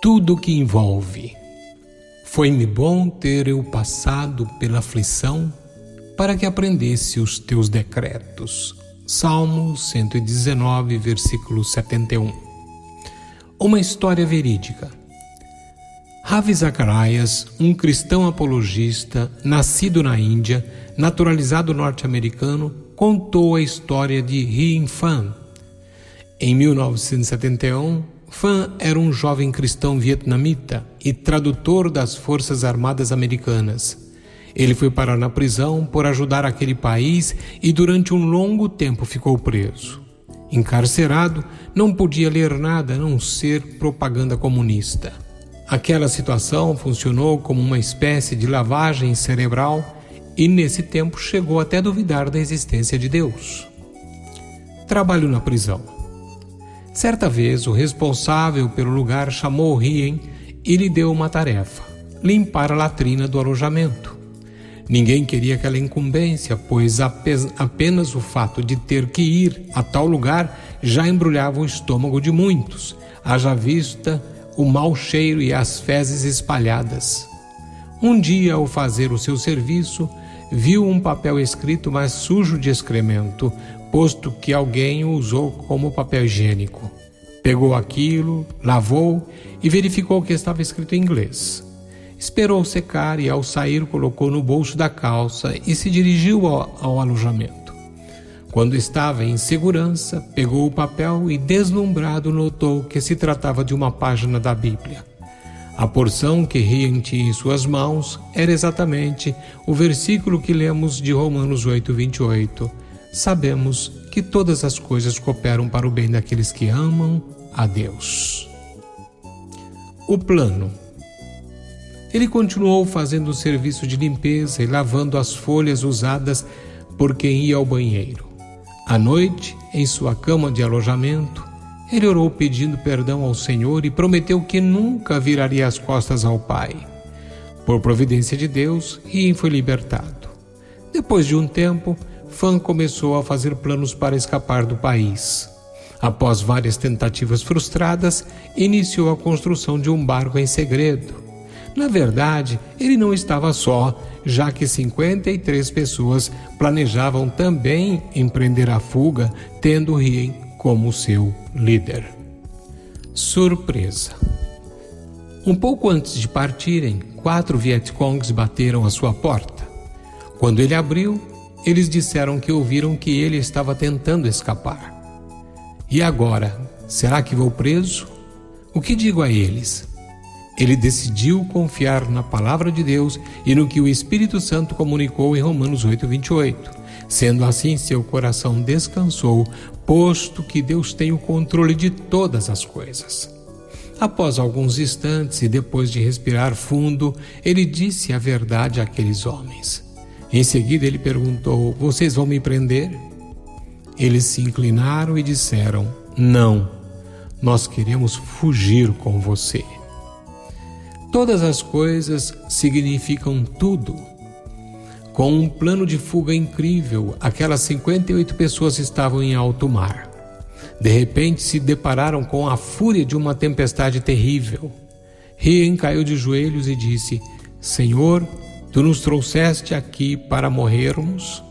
tudo o que envolve. Foi-me bom ter eu passado pela aflição para que aprendesse os teus decretos. Salmo 119, versículo 71. Uma história verídica. Ravi Zacharias, um cristão apologista, nascido na Índia, naturalizado norte-americano, contou a história de Hien Phan. Em 1971, Phan era um jovem cristão vietnamita e tradutor das Forças Armadas Americanas. Ele foi parar na prisão por ajudar aquele país e durante um longo tempo ficou preso. Encarcerado, não podia ler nada a não ser propaganda comunista. Aquela situação funcionou como uma espécie de lavagem cerebral e, nesse tempo, chegou até a duvidar da existência de Deus. Trabalho na prisão. Certa vez, o responsável pelo lugar chamou Rien e lhe deu uma tarefa: limpar a latrina do alojamento. Ninguém queria aquela incumbência, pois apenas o fato de ter que ir a tal lugar já embrulhava o estômago de muitos, haja vista o mau cheiro e as fezes espalhadas. Um dia, ao fazer o seu serviço, viu um papel escrito mais sujo de excremento, posto que alguém o usou como papel higiênico. Pegou aquilo, lavou e verificou que estava escrito em inglês. Esperou secar e, ao sair, colocou no bolso da calça e se dirigiu ao, ao alojamento. Quando estava em segurança, pegou o papel e, deslumbrado, notou que se tratava de uma página da Bíblia. A porção que tinha em suas mãos era exatamente o versículo que lemos de Romanos 8, 28. Sabemos que todas as coisas cooperam para o bem daqueles que amam a Deus. O plano. Ele continuou fazendo o serviço de limpeza e lavando as folhas usadas por quem ia ao banheiro. À noite, em sua cama de alojamento, ele orou pedindo perdão ao Senhor e prometeu que nunca viraria as costas ao Pai. Por providência de Deus, Rien foi libertado. Depois de um tempo, Fan começou a fazer planos para escapar do país. Após várias tentativas frustradas, iniciou a construção de um barco em segredo. Na verdade, ele não estava só já que 53 pessoas planejavam também empreender a fuga, tendo Rien como seu líder. Surpresa. Um pouco antes de partirem, quatro Vietcongs bateram à sua porta. Quando ele abriu, eles disseram que ouviram que ele estava tentando escapar. E agora, será que vou preso? O que digo a eles? Ele decidiu confiar na palavra de Deus e no que o Espírito Santo comunicou em Romanos 8, 28. Sendo assim, seu coração descansou, posto que Deus tem o controle de todas as coisas. Após alguns instantes e depois de respirar fundo, ele disse a verdade àqueles homens. Em seguida, ele perguntou: Vocês vão me prender? Eles se inclinaram e disseram: Não, nós queremos fugir com você. Todas as coisas significam tudo. Com um plano de fuga incrível, aquelas 58 pessoas estavam em alto mar. De repente se depararam com a fúria de uma tempestade terrível. Rien caiu de joelhos e disse: Senhor, tu nos trouxeste aqui para morrermos?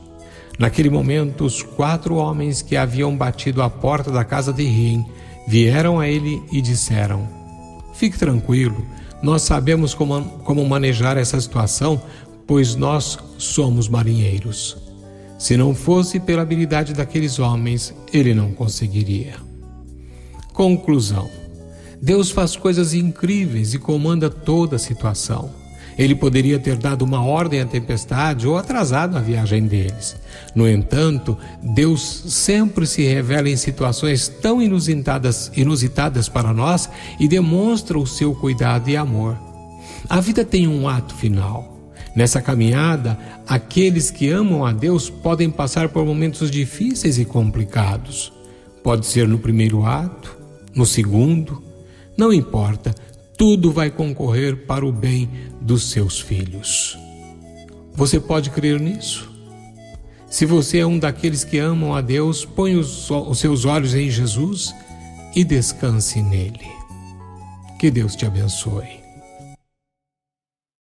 Naquele momento, os quatro homens que haviam batido à porta da casa de Rien vieram a ele e disseram: Fique tranquilo, nós sabemos como, como manejar essa situação, pois nós somos marinheiros. Se não fosse pela habilidade daqueles homens, ele não conseguiria. Conclusão: Deus faz coisas incríveis e comanda toda a situação. Ele poderia ter dado uma ordem à tempestade ou atrasado a viagem deles. No entanto, Deus sempre se revela em situações tão inusitadas, inusitadas para nós e demonstra o seu cuidado e amor. A vida tem um ato final. Nessa caminhada, aqueles que amam a Deus podem passar por momentos difíceis e complicados. Pode ser no primeiro ato, no segundo, não importa, tudo vai concorrer para o bem dos seus filhos. Você pode crer nisso? Se você é um daqueles que amam a Deus, ponha os, os seus olhos em Jesus e descanse nele. Que Deus te abençoe.